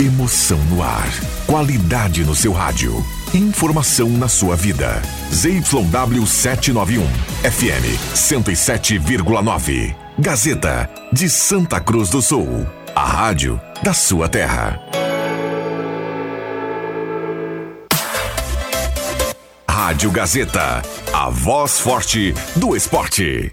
Emoção no ar. Qualidade no seu rádio. Informação na sua vida. ZYW 791. FM 107,9. Gazeta de Santa Cruz do Sul. A rádio da sua terra. Rádio Gazeta. A voz forte do esporte.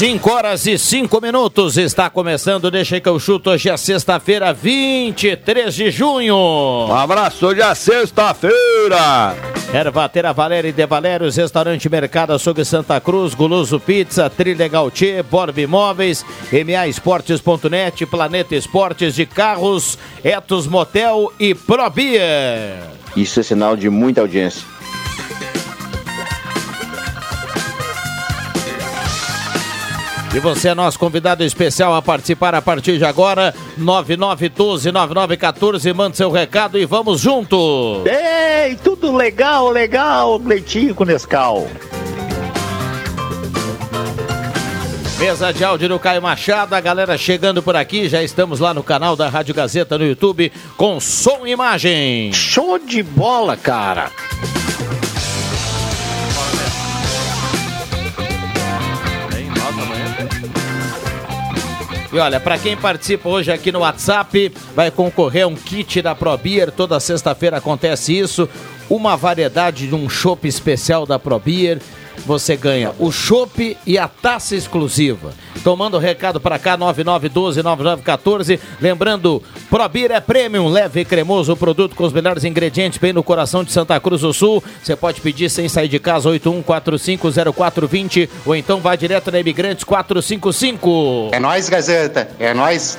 Cinco horas e cinco minutos, está começando, deixa que eu chuto, hoje é sexta-feira, 23 de junho. Um abraço, hoje é sexta-feira. Ervatera Valéria e De Valérios, Restaurante Mercado Açougue Santa Cruz, Goloso Pizza, Trilegal Tchê, Borb Imóveis, MA Esportes.net, Planeta Esportes de Carros, Etos Motel e Probia. Isso é sinal de muita audiência. E você é nosso convidado especial a participar a partir de agora, 9912-9914, manda seu recado e vamos junto! Ei, tudo legal, legal, Leitinho com Nescau. Mesa de áudio do Caio Machado, a galera chegando por aqui, já estamos lá no canal da Rádio Gazeta no YouTube com som e imagem. Show de bola, cara. E olha, para quem participa hoje aqui no WhatsApp, vai concorrer a um kit da ProBeer. Toda sexta-feira acontece isso. Uma variedade de um chopp especial da ProBeer. Você ganha o chopp e a taça exclusiva. Tomando o recado para cá, 9912-9914. Lembrando, Probir é premium, leve e cremoso, produto com os melhores ingredientes, bem no coração de Santa Cruz do Sul. Você pode pedir sem sair de casa, 81450420 ou então vai direto na Imigrantes 455. É nóis, Gazeta. É nóis.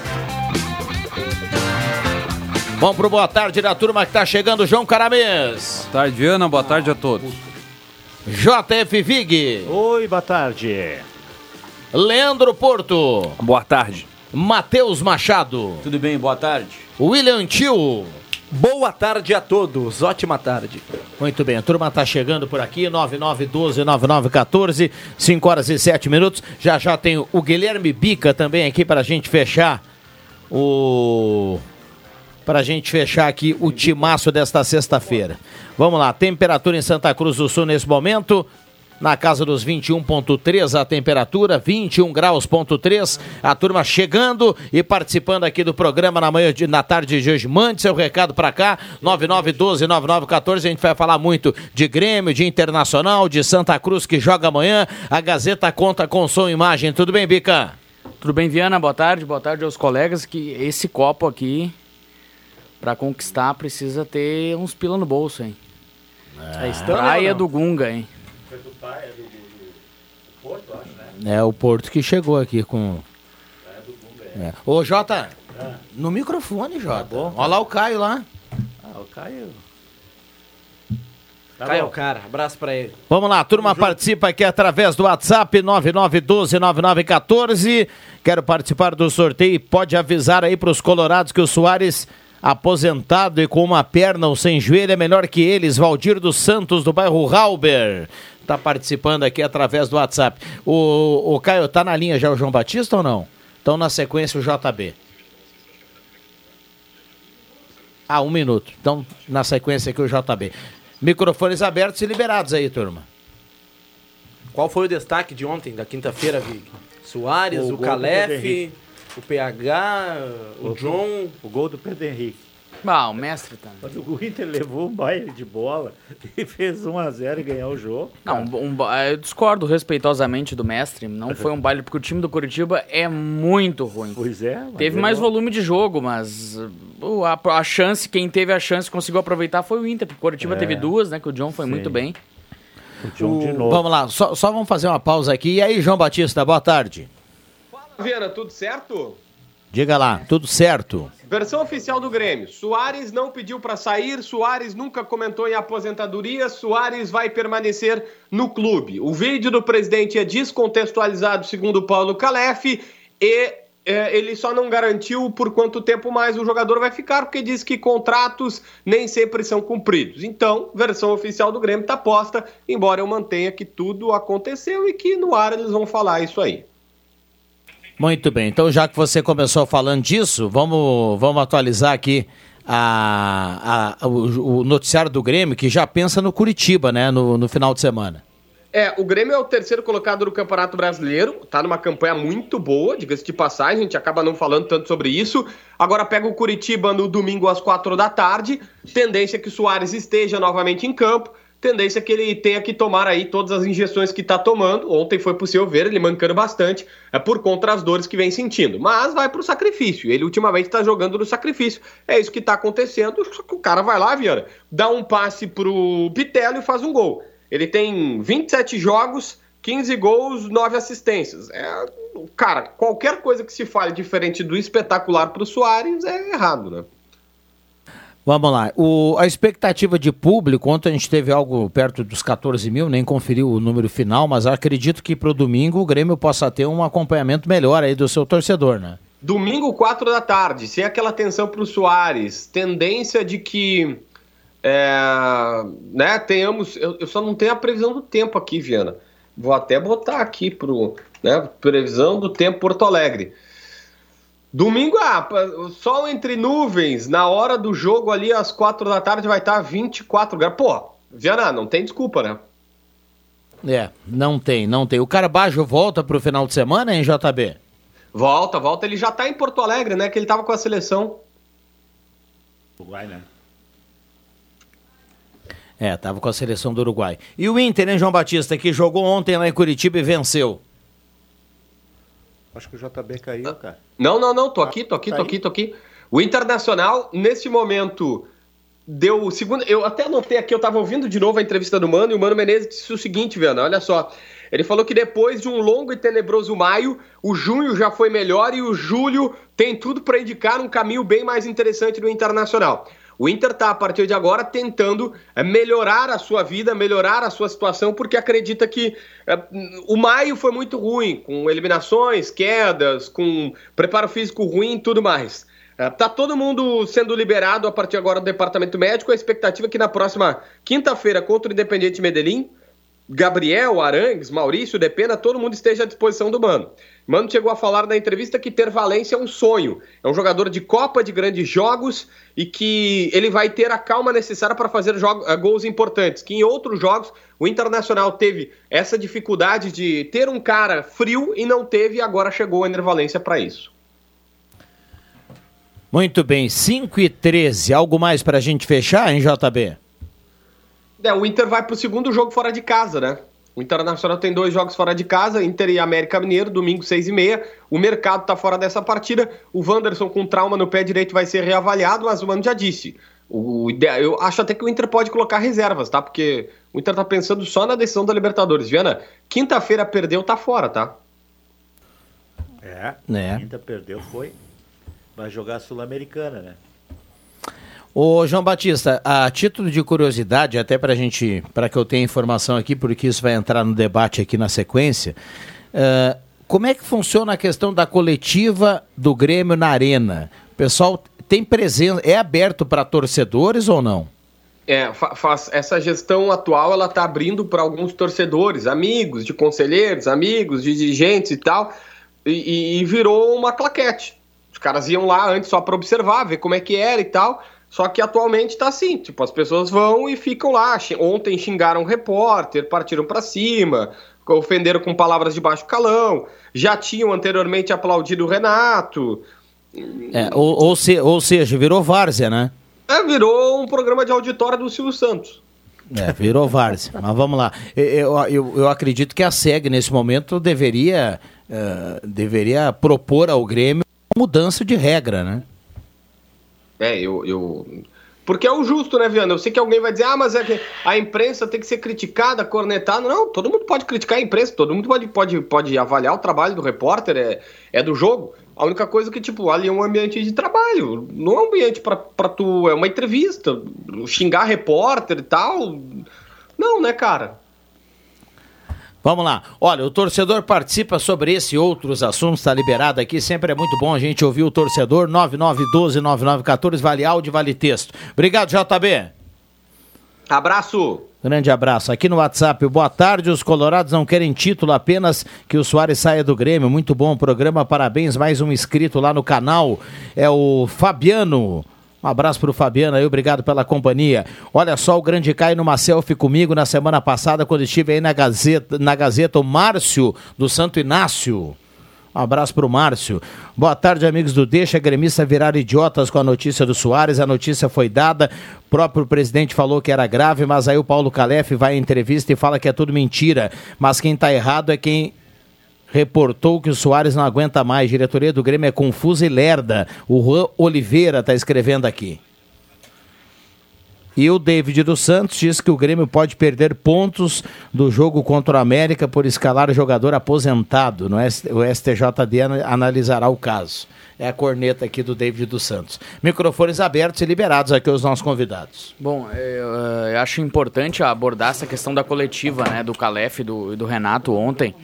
Vamos pro boa tarde da turma que tá chegando, João Caramês. Boa tarde, Ana. Boa tarde a todos. JF Vig. Oi, boa tarde. Leandro Porto. Boa tarde. Matheus Machado. Tudo bem, boa tarde. William Tio. Boa tarde a todos, ótima tarde. Muito bem, a turma está chegando por aqui, 9912-9914, 5 horas e 7 minutos. Já já tem o Guilherme Bica também aqui para a gente fechar o. Para a gente fechar aqui o timaço desta sexta-feira. Vamos lá, temperatura em Santa Cruz do Sul nesse momento, na casa dos 21.3 a temperatura, 21 graus ponto 3. A turma chegando e participando aqui do programa na manhã de, na tarde de hoje. Mande seu recado para cá, 9912 9914. A gente vai falar muito de Grêmio, de Internacional, de Santa Cruz que joga amanhã. A Gazeta conta com som e imagem. Tudo bem, Bica? Tudo bem, Viana? Boa tarde, boa tarde aos colegas. Que esse copo aqui, para conquistar, precisa ter uns pila no bolso, hein? É, Praia do Gunga, hein? É o Porto que chegou aqui com. É. Ô, Jota, no microfone, Jota. Olha lá o Caio lá. Ah, o Caio. Tá Caio é bom. o cara, abraço pra ele. Vamos lá, turma participa aqui através do WhatsApp 99129914. Quero participar do sorteio e pode avisar aí para os colorados que o Soares, aposentado e com uma perna ou sem joelho, é melhor que eles. Valdir dos Santos, do bairro Rauber. Tá participando aqui através do WhatsApp. O, o Caio, tá na linha já o João Batista ou não? Então, na sequência, o JB. Ah, um minuto. Então, na sequência aqui, o JB. Microfones abertos e liberados aí, turma. Qual foi o destaque de ontem, da quinta-feira, Vig? Soares, O o, Calef. O PH, o, O John. O gol do Pedro Henrique. Ah, o mestre também. Quando o Inter levou um baile de bola e fez 1x0 e ganhou o jogo. Não, um, um eu discordo respeitosamente do mestre. Não foi um baile, porque o time do Curitiba é muito ruim. Pois é. mas Teve mais levou. volume de jogo, mas uh, a, a chance, quem teve a chance conseguiu aproveitar foi o Inter, porque o Curitiba É. teve duas, né? Que o John foi Sim. muito bem. O John de O- novo. Vamos lá, só, só vamos fazer uma pausa aqui. E aí, João Batista, boa tarde. Viana, tudo certo? Diga lá, tudo certo? Versão oficial do Grêmio. Soares não pediu para sair, Soares nunca comentou em aposentadoria, Soares vai permanecer no clube. O vídeo do presidente é descontextualizado, segundo Paulo Calef, e é, ele só não garantiu por quanto tempo mais o jogador vai ficar, porque diz que contratos nem sempre são cumpridos. Então, versão oficial do Grêmio está posta, embora eu mantenha que tudo aconteceu e que no ar eles vão falar isso aí. Muito bem, então já que você começou falando disso, vamos, vamos atualizar aqui a, a- o, o noticiário do Grêmio, que já pensa no Curitiba, né, no, no final de semana. É, o Grêmio é o terceiro colocado no Campeonato Brasileiro, tá numa campanha muito boa, diga-se de passagem, a gente acaba não falando tanto sobre isso. Agora pega o Curitiba no domingo às quatro da tarde, tendência é que o Soares esteja novamente em campo, tendência é que ele tenha que tomar aí todas as injeções que tá tomando. Ontem foi possível ver ele mancando bastante, é por conta das dores que vem sentindo. Mas vai pro sacrifício, ele ultimamente tá jogando no sacrifício. É isso que tá acontecendo, o cara vai lá, Viana, dá um passe pro Pitello e faz um gol. Ele tem 27 jogos, 15 gols, 9 assistências. É, cara, qualquer coisa que se fale diferente do espetacular pro Soares é errado, né? Vamos lá, o, a expectativa de público, ontem a gente teve algo perto dos 14 mil, nem conferiu o número final, mas acredito que para o domingo o Grêmio possa ter um acompanhamento melhor aí do seu torcedor, né? Domingo, 4 da tarde, sem aquela tensão pro Soares. Tendência de que. É, né, tenhamos. Eu, eu só não tenho a previsão do tempo aqui, Viana. Vou até botar aqui pro. Né, previsão do tempo Porto Alegre. Domingo, ah, sol entre nuvens, na hora do jogo ali às 4 da tarde vai estar 24 graus. Pô, Viana, não tem desculpa, né? É, não tem, não tem. O Carabajo volta para o final de semana, hein, JB? Volta, volta. Ele já tá em Porto Alegre, né? Que ele tava com a seleção. Uruguai, né? É, tava com a seleção do Uruguai. E o Inter, hein, João Batista, que jogou ontem lá em Curitiba e venceu. Acho que o JB caiu, cara. Não, não, não, tô aqui, tô aqui, Tá tô aqui, tô aqui. O Internacional, neste momento, deu o segundo. Eu até anotei aqui, eu tava ouvindo de novo a entrevista do Mano, e o Mano Menezes disse o seguinte, Viana, olha só. Ele falou que depois de um longo e tenebroso maio, o junho já foi melhor e o julho tem tudo para indicar um caminho bem mais interessante no Internacional. O Inter tá, a partir de agora, tentando eh, melhorar a sua vida, melhorar a sua situação, porque acredita que eh, o maio foi muito ruim, com eliminações, quedas, com preparo físico ruim e tudo mais. Eh, Tá todo mundo sendo liberado a partir agora do departamento médico. A expectativa é que na próxima quinta-feira, contra o Independiente Medellín, Gabriel, Arangues, Maurício, Depena, todo mundo esteja à disposição do Mano. Mano chegou a falar na entrevista que ter Valência é um sonho. É um jogador de Copa, de grandes jogos e que ele vai ter a calma necessária para fazer jogo- eh, gols importantes. Que em outros jogos o Internacional teve essa dificuldade de ter um cara frio e não teve, e agora chegou o Ener Valência para isso. Muito bem, 5 e 13. Algo mais para a gente fechar, hein, JB? É, o Inter vai pro segundo jogo fora de casa, né? O Internacional tem dois jogos fora de casa, Inter e América Mineiro, domingo seis e meia. O mercado tá fora dessa partida. O Wanderson com trauma no pé direito vai ser reavaliado, mas o Mano já disse. O, eu acho até que o Inter pode colocar reservas, tá? Porque o Inter tá pensando só na decisão da Libertadores. Viana, quinta-feira perdeu, tá fora, tá? É. É. Quinta perdeu, foi. Vai jogar a Sul-Americana, né? Ô, João Batista, a título de curiosidade, até para gente, para que eu tenha informação aqui, porque isso vai entrar no debate aqui na sequência, eh, como é que funciona a questão da coletiva do Grêmio na Arena? O pessoal tem presença, é aberto para torcedores ou não? É, fa- faz, essa gestão atual ela tá abrindo para alguns torcedores, amigos de conselheiros, amigos de dirigentes e tal, e- e virou uma claquete. Os caras iam lá antes só para observar, ver como é que era e tal. Só que atualmente tá assim, tipo, as pessoas vão e ficam lá. Ontem xingaram o repórter, partiram para cima, ofenderam com palavras de baixo calão, já tinham anteriormente aplaudido o Renato. É, ou, ou, se- ou seja, virou várzea, né? É, virou um programa de auditório do Silvio Santos. É, virou várzea. Mas vamos lá. Eu, eu, eu acredito que a SEG, nesse momento, deveria, uh, deveria propor ao Grêmio uma mudança de regra, né? É, eu, eu. Porque é o justo, né, Viana? Eu sei que alguém vai dizer, ah, mas é que a imprensa tem que ser criticada, cornetada. Não, todo mundo pode criticar a imprensa, todo mundo pode, pode, pode avaliar o trabalho do repórter, é, é do jogo. A única coisa que, tipo, ali é um ambiente de trabalho. Não é um ambiente pra, pra tu. É uma entrevista. Xingar repórter e tal. Não, né, cara? Vamos lá. Olha, o torcedor participa sobre esse e outros assuntos, está liberado aqui. Sempre é muito bom a gente ouvir o torcedor. 9912-9914, vale áudio, vale texto. Obrigado, JB. Abraço. Grande abraço. Aqui no WhatsApp, boa tarde. Os colorados não querem título, apenas que o Soares saia do Grêmio. Muito bom o programa, parabéns. Mais um inscrito lá no canal. É o Fabiano. Um abraço para o Fabiano aí, obrigado pela companhia. Olha só, o grande Caio numa selfie comigo na semana passada, quando estive aí na Gazeta, na Gazeta o Márcio do Santo Inácio. Um abraço para o Márcio. Boa tarde, amigos do Deixa. Gremista virar idiotas com a notícia do Soares. A notícia foi dada. O próprio presidente falou que era grave, mas aí o Paulo Calef vai em entrevista e fala que é tudo mentira. Mas quem está errado é quem reportou que o Soares não aguenta mais. Diretoria do Grêmio é confusa e lerda. O Juan Oliveira está escrevendo aqui. E o David dos Santos diz que o Grêmio pode perder pontos do jogo contra o América por escalar jogador aposentado. No o STJD analisará o caso. É a corneta aqui do David dos Santos. Microfones abertos e liberados aqui aos nossos convidados. Bom, eu, eu acho importante abordar essa questão da coletiva né, do Calef e do, do Renato ontem.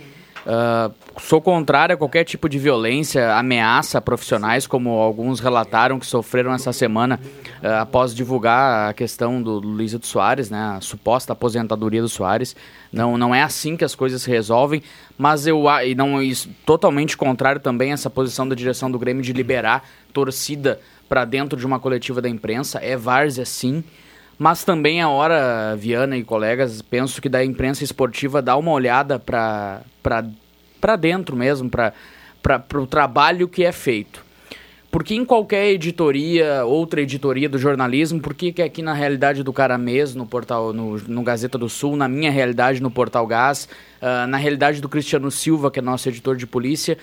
Uh, sou contrário a qualquer tipo de violência, ameaça a profissionais, como alguns relataram que sofreram essa semana uh, após divulgar a questão do, do Luiz Soares, né, a suposta aposentadoria do Soares. Não, não é assim que as coisas se resolvem, mas eu e não isso, totalmente contrário também essa posição da direção do Grêmio de liberar torcida para dentro de uma coletiva da imprensa. É várzea sim. Mas também é hora, Viana e colegas, penso que da imprensa esportiva dá uma olhada para dentro mesmo, para o trabalho que é feito. Porque em qualquer editoria, outra editoria do jornalismo, por que aqui na realidade do Caramês, no portal, no, no Gazeta do Sul, na minha realidade no Portal Gás, uh, na realidade do Cristiano Silva, que é nosso editor de polícia,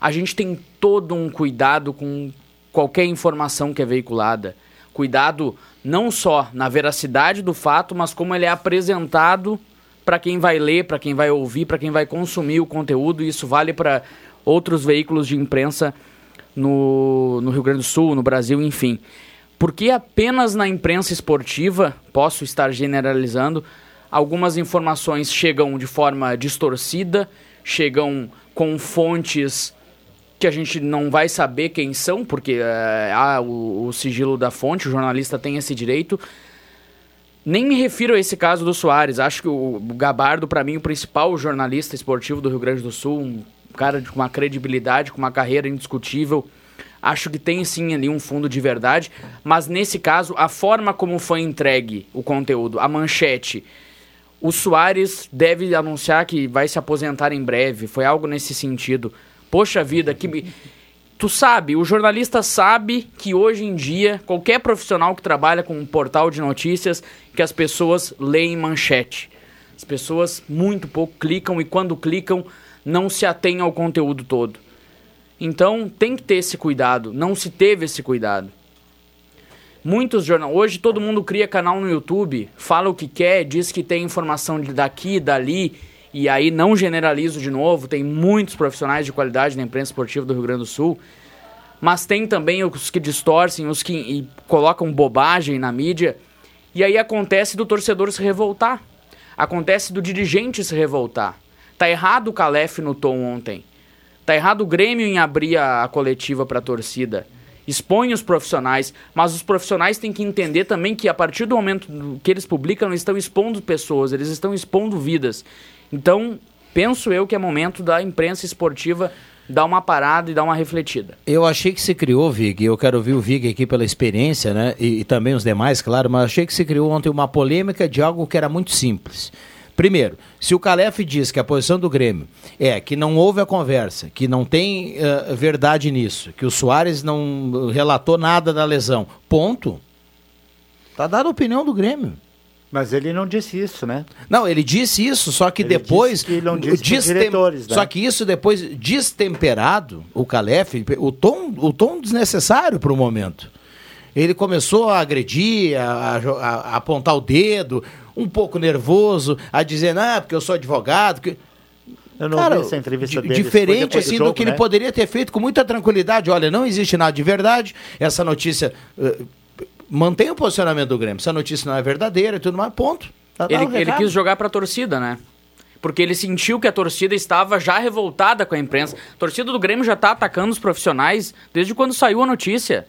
a gente tem todo um cuidado com qualquer informação que é veiculada. Cuidado não só na veracidade do fato, mas como ele é apresentado para quem vai ler, para quem vai ouvir, para quem vai consumir o conteúdo. E isso vale para outros veículos de imprensa no, no Rio Grande do Sul, no Brasil, enfim. Porque apenas na imprensa esportiva, posso estar generalizando, algumas informações chegam de forma distorcida, chegam com fontes que a gente não vai saber quem são, porque é, há o, o, sigilo da fonte, o jornalista tem esse direito. Nem me refiro a esse caso do Soares. Acho que o, Gabardo, para mim, o principal jornalista esportivo do Rio Grande do Sul, um cara com uma credibilidade, com uma carreira indiscutível. Acho que tem sim ali um fundo de verdade, mas nesse caso, a forma como foi entregue o conteúdo, a manchete, o Soares deve anunciar que vai se aposentar em breve. Foi algo nesse sentido. Poxa vida, que. Tu sabe, o jornalista sabe que hoje em dia, qualquer profissional que trabalha com um portal de notícias, que as pessoas leem manchete. As pessoas muito pouco clicam e quando clicam, não se atêm ao conteúdo todo. Então tem que ter esse cuidado, não se teve esse cuidado. Muitos jornais. Hoje todo mundo cria canal no YouTube, fala o que quer, diz que tem informação daqui, dali e aí não generalizo de novo, tem muitos profissionais de qualidade na imprensa esportiva do Rio Grande do Sul, mas tem também os que distorcem, os que colocam bobagem na mídia, e aí acontece do torcedor se revoltar, acontece do dirigente se revoltar. Tá errado o Calef no tom ontem, tá errado o Grêmio em abrir a, a coletiva para a torcida expõe os profissionais, mas os profissionais têm que entender também que a partir do momento que eles publicam, eles estão expondo pessoas, eles estão expondo vidas. Então, penso eu que é momento da imprensa esportiva dar uma parada e dar uma refletida. Eu achei que se criou, Vig, eu quero ouvir o Vig aqui pela experiência, né? E, e, também os demais, claro, mas achei que se criou ontem uma polêmica de algo que era muito simples. Primeiro, se o Calef diz que a posição do Grêmio é que não houve a conversa, que não tem uh, verdade nisso, que o Soares não relatou nada da lesão, ponto. Tá dada a opinião do Grêmio. Mas ele não disse isso, né? Não, ele disse isso, só que Ele depois. disse que não disse pros destem- diretores, né? Só que isso depois, destemperado, o Calef, o tom, o tom desnecessário para o momento. Ele começou a agredir, a, a a- apontar o dedo, um pouco nervoso, a dizer, ah, porque eu sou advogado. Que... Eu não Cara, vi essa entrevista dele. Diferente assim jogo, do que ele né? poderia ter feito com muita tranquilidade. Olha, não existe nada de verdade. Essa notícia eh, mantém o posicionamento do Grêmio. Essa notícia não é verdadeira e tudo mais. Ponto. Tá dado Ele, o ele quis jogar pra torcida, né? Porque ele sentiu que a torcida estava já revoltada com a imprensa. A torcida do Grêmio já tá atacando os profissionais desde quando saiu a notícia.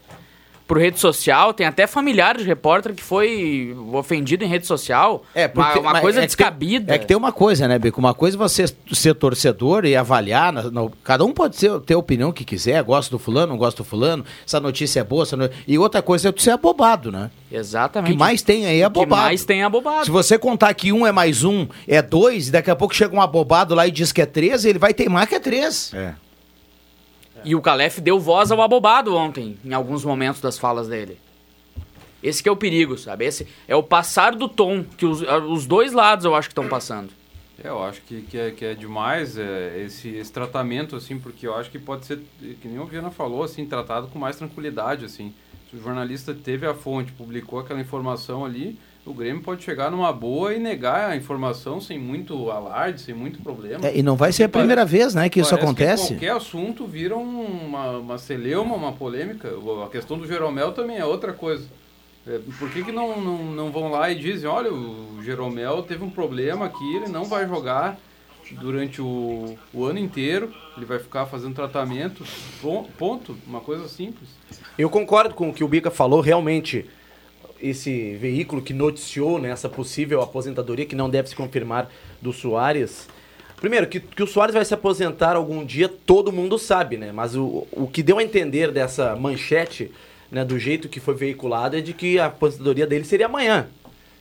Por rede social, tem até familiar de repórter que foi ofendido em rede social. É, porque, uma, uma coisa é que descabida. Tem, é que tem uma coisa, né, Bico? Uma coisa é você ser torcedor e avaliar. na- cada um pode ser, ter a opinião que quiser, gosta do fulano, não gosta do fulano, essa notícia é boa, e outra coisa é tu ser abobado, né? O Exatamente. que mais tem aí é O que abobado. mais tem é abobado. Se você contar que um é mais um é dois, e daqui a pouco chega um abobado lá e diz que é três, ele vai teimar que é três. É. E o Calef deu voz ao abobado ontem, em alguns momentos das falas dele. Esse que é o perigo, sabe? Esse é o passar do tom que os, os dois lados eu acho que estão passando. É, eu acho que, que, é, que é demais é, esse, esse tratamento, assim, porque eu acho que pode ser, que nem o Viana falou, assim, tratado com mais tranquilidade, assim. Se o jornalista teve a fonte, publicou aquela informação ali, o Grêmio pode chegar numa boa e negar a informação sem muito alarde, sem muito problema. É, e não vai ser a primeira vez, né, que isso Parece acontece. qualquer assunto vira um- uma, uma celeuma, uma polêmica. A questão do Jeromel também é outra coisa. É, por que, que não, não, não vão lá e dizem, olha, o Jeromel teve um problema aqui, ele não vai jogar durante o, o ano inteiro, ele vai ficar fazendo tratamento, pon- ponto, uma coisa simples. Eu concordo com o que o Bica falou, realmente esse veículo que noticiou né, essa possível aposentadoria, que não deve se confirmar, do Soares. Primeiro, que, que o Soares vai se aposentar algum dia, todo mundo sabe, né? Mas o, o que deu a entender dessa manchete, né, do jeito que foi veiculado, é de que a aposentadoria dele seria amanhã.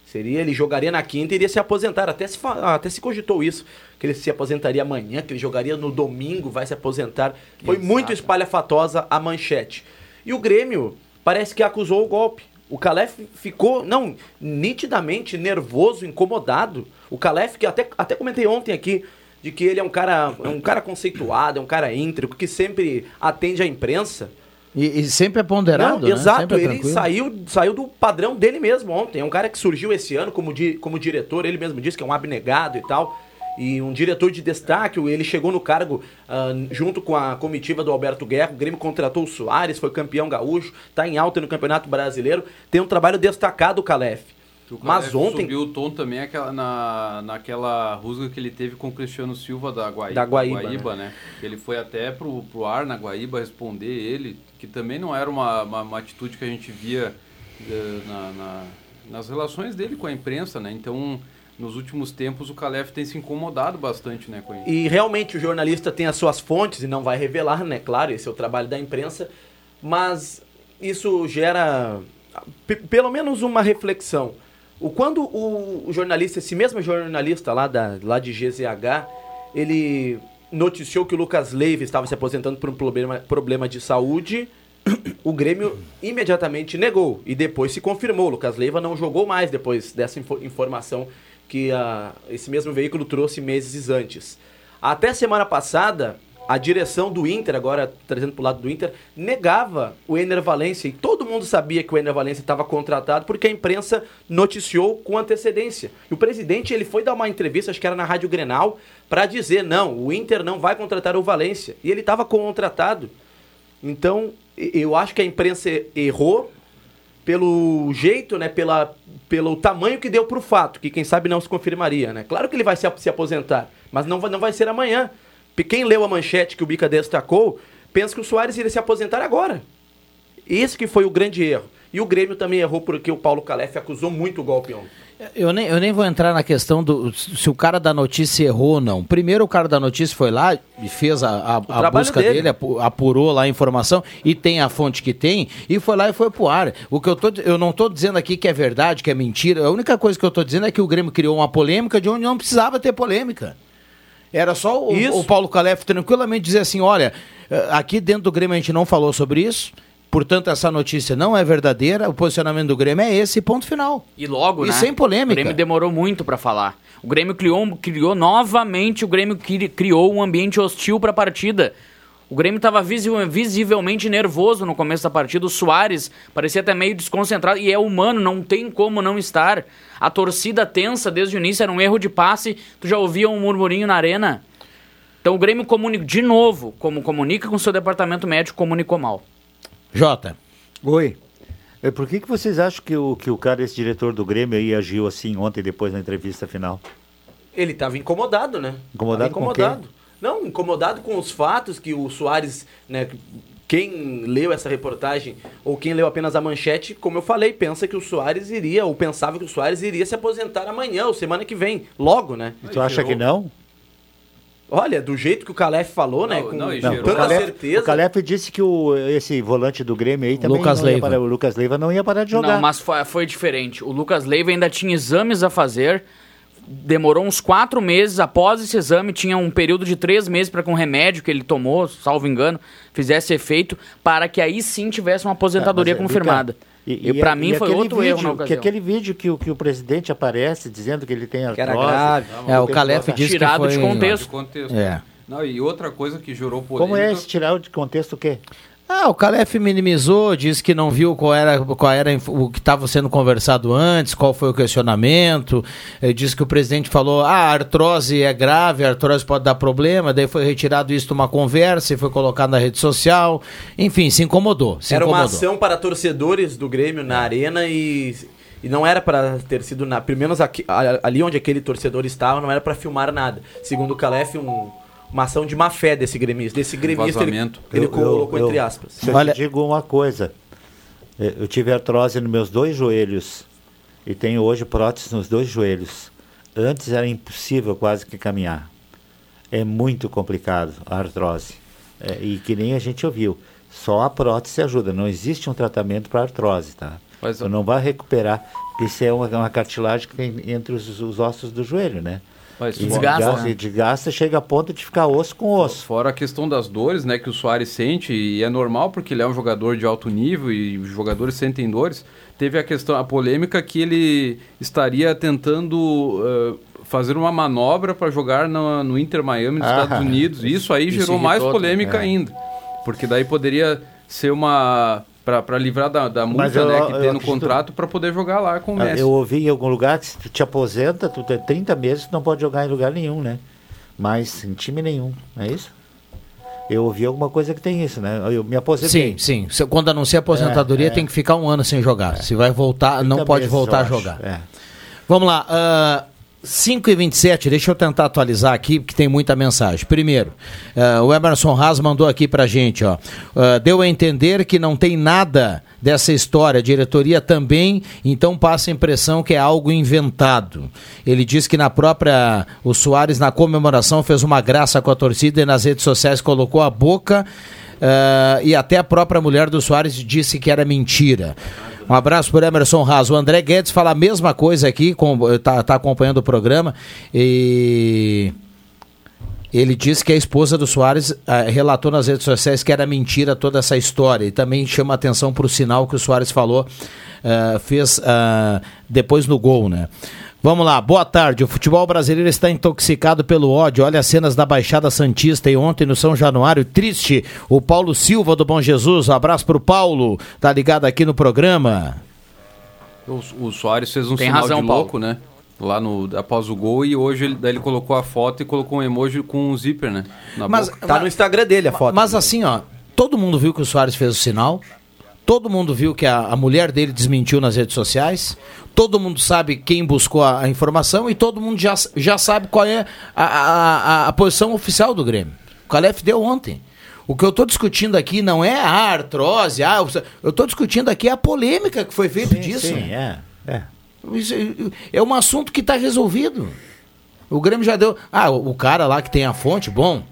Seria, ele jogaria na quinta e iria se aposentar. Até se, fa- até se cogitou isso, que ele se aposentaria amanhã, que ele jogaria no domingo, vai se aposentar. Foi muito espalhafatosa a manchete. E o Grêmio parece que acusou o golpe. O Calef ficou, não, nitidamente nervoso, incomodado. O Calef, que até, até comentei ontem aqui, de que ele é um cara, é um cara conceituado, é um cara íntegro, que sempre atende à imprensa. E, e sempre é ponderado, Não, né? Exato, é ele saiu, saiu do padrão dele mesmo ontem. É um cara que surgiu esse ano como, di- como diretor, ele mesmo disse que é um abnegado e tal. E um diretor de destaque, ele chegou no cargo ah, junto com a comitiva do Alberto Guerra. O Grêmio contratou o Soares, foi campeão gaúcho, está em alta no Campeonato Brasileiro. Tem um trabalho destacado o Calef. O Mas ontem. Subiu o tom também aquela, na, naquela rusga que ele teve com o Cristiano Silva da Guaíba, Da Guaíba, né? Ele foi até pro, pro ar na Guaíba responder ele, que também não era uma, uma, uma atitude que a gente via eh, na, na- nas relações dele com a imprensa, né? Então, nos últimos tempos, o Calef tem se incomodado bastante, né, com isso. E realmente o jornalista tem as suas fontes e não vai revelar, né? Claro, esse é o trabalho da imprensa. Mas isso gera pelo menos uma reflexão. O, quando o, o jornalista, esse mesmo jornalista lá, da, lá de GZH, ele noticiou que o Lucas Leiva estava se aposentando por um problema, problema de saúde, o Grêmio imediatamente negou e depois se confirmou. O Lucas Leiva não jogou mais depois dessa info- informação que ah, esse mesmo veículo trouxe meses antes. Até semana passada, a direção do Inter, agora trazendo para o lado do Inter, negava o Ener Valência. E todo mundo sabia que o Ener Valência estava contratado porque a imprensa noticiou com antecedência. E o presidente ele foi dar uma entrevista, acho que era na Rádio Grenal, para dizer: não, o Inter não vai contratar o Valência. E ele estava contratado. Então, eu acho que a imprensa errou pelo jeito, né, pela, pelo tamanho que deu pro fato, que quem sabe não se confirmaria, né? Claro que ele vai se, se aposentar, mas não vai, não vai ser amanhã. Quem leu a manchete que o Bica destacou, pensa que o Soares iria se aposentar agora. Esse que foi o grande erro. E o Grêmio também errou porque o Paulo Calef acusou muito o golpe ontem. Eu nem, eu nem vou entrar na questão do se o cara da notícia errou ou não. Primeiro, o cara da notícia foi lá e fez a, a- a busca dele. dele, apu- apurou lá a informação e tem a fonte que tem, e foi lá e foi pro ar. O que eu tô, eu não tô dizendo aqui que é verdade, que é mentira. A única coisa que eu tô dizendo é que o Grêmio criou uma polêmica de onde não precisava ter polêmica. Era só o, o Paulo Calef tranquilamente dizer assim: olha, eh, aqui dentro do Grêmio a gente não falou sobre isso. Portanto, essa notícia não é verdadeira, o posicionamento do Grêmio é esse, ponto final. E logo, E né? sem polêmica. O Grêmio demorou muito pra falar. O Grêmio criou, criou novamente, o Grêmio cri- criou um ambiente hostil pra partida. O Grêmio estava visivelmente nervoso no começo da partida. O Soares parecia até meio desconcentrado. E é humano, não tem como não estar. A torcida tensa desde o início, era um erro de passe. Tu já ouvia um murmurinho na arena. Então o Grêmio comunica, de novo, como comunica com seu departamento médico, comunicou mal. Jota. Oi. É, Por que, que vocês acham que o, que o cara, esse diretor do Grêmio aí, agiu assim ontem, depois na entrevista final? Ele estava incomodado, né? Incomodado Tava com incomodado. Não, incomodado com os fatos que o Soares, né? Quem leu essa reportagem ou quem leu apenas a manchete, como eu falei, pensa que o Soares iria, ou pensava que o Soares iria se aposentar amanhã ou semana que vem, logo, né? E tu acha que não? Olha, do jeito que o Calef falou, né? Não, Com não, e Não, tanta o Calef, certeza. o Calef disse que o, esse volante do Grêmio aí também Lucas não ia Leiva. parar, o Lucas Leiva não ia parar de jogar. Não, mas foi, foi diferente. O Lucas Leiva ainda tinha exames a fazer. Demorou uns quatro meses. Após esse exame, tinha um período de três meses para que um remédio que ele tomou, salvo engano, fizesse efeito, para que aí sim tivesse uma aposentadoria Mas, é, confirmada. Ricardo, E, para mim foi aquele outro vídeo, erro na Que ocasião. aquele vídeo que, o- que o presidente aparece dizendo que ele tem artrose. era grave. É, o Calef disse que Tirado foi... de contexto. De contexto. É. Não, e outra coisa que gerou polêmica. Como é esse tirar de contexto o quê? Ah, o Calef minimizou, disse que não viu qual era, qual era o que estava sendo conversado antes, qual foi o questionamento. Ele disse que o presidente falou: ah, a artrose é grave, a artrose pode dar problema. Daí foi retirado isso de uma conversa e foi colocado na rede social. Enfim, se incomodou. Se Era uma incomodou. ação para torcedores do Grêmio na arena e, e não era para ter sido, na, pelo menos aqui- ali onde aquele torcedor estava, não era para filmar nada. Segundo o Calef, um- uma ação de má fé desse gremista. Desse gremista, ele, ele Eu- colocou eu- entre aspas. Eu Olha- te digo uma coisa, eu tive artrose nos meus dois joelhos e tenho hoje prótese nos dois joelhos. Antes era impossível quase que caminhar. É muito complicado a artrose. É, e que nem a gente ouviu. Só a prótese ajuda. Não existe um tratamento para artrose, tá? Mas- Você não vai recuperar, isso é uma, uma cartilagem que tem entre os, os ossos do joelho, né? Mas Desgasta, desgasta, né? e desgasta, chega a ponto de ficar osso com osso. Fora a questão das dores, né, que o Soares sente, e é normal porque ele é um jogador de alto nível e os jogadores sentem dores. Teve a questão, a polêmica que ele estaria tentando eh, fazer uma manobra para jogar no, no Inter Miami nos Ah, Estados Unidos. E isso aí isso gerou mais polêmica é. ainda. Porque daí poderia ser uma. Para livrar da, da multa eu- né, que eu tem no acredito- contrato para poder jogar lá com o Ah, Messi. Eu ouvi em algum lugar que se tu te aposenta, tu tem 30 meses, tu não pode jogar em lugar nenhum, né? Mas em time nenhum, não é isso? Eu ouvi alguma coisa que tem isso, né? Eu me aposentei. Sim, sim. Se- Quando anuncia a aposentadoria, É, é. tem que ficar um ano sem jogar. Se vai voltar, não 30 pode voltar a eu jogar. É. Vamos lá. ah, 5 e 27 deixa eu tentar atualizar aqui, porque tem muita mensagem. Primeiro, ah, o Emerson Haas mandou aqui pra gente, ó. ah, deu a entender que não tem nada dessa história. A diretoria também, então passa a impressão que é algo inventado. Ele diz que na própria. O Soares, na comemoração, fez uma graça com a torcida e nas redes sociais colocou a boca. ah, e até a própria mulher do Soares disse que era mentira. Um abraço por Emerson Raso. O André Guedes fala a mesma coisa aqui, com, tá, tá acompanhando o programa. E ele disse que a esposa do Soares ah, relatou nas redes sociais que era mentira toda essa história. E também chama atenção para o sinal que o Soares falou, ah, fez ah, depois no gol, né? Vamos lá, boa tarde. O futebol brasileiro está intoxicado pelo ódio. Olha as cenas da Baixada Santista e ontem no São Januário. Triste. O Paulo Silva do Bom Jesus. Um abraço pro Paulo. Tá ligado aqui no programa. O, o Soares fez um Tem sinal razão, de Paulo. louco, né? Lá no, após o gol e hoje ele, daí ele colocou a foto e colocou um emoji com um zíper, né? Na Mas- boca. Tá no Instagram dele a foto. Mas assim, ó, todo mundo viu que o Soares fez o sinal. Todo mundo viu que a, a mulher dele desmentiu nas redes sociais. Todo mundo sabe quem buscou a, a informação e todo mundo já, já sabe qual é a, a, a- a posição oficial do Grêmio. O Calef deu ontem. O que eu estou discutindo aqui não é a artrose, ah, o- eu estou discutindo aqui a polêmica que foi feita disso. Sim, é. é. É- é um assunto que está resolvido. O Grêmio já deu. Ah, o cara lá que tem a fonte, bom.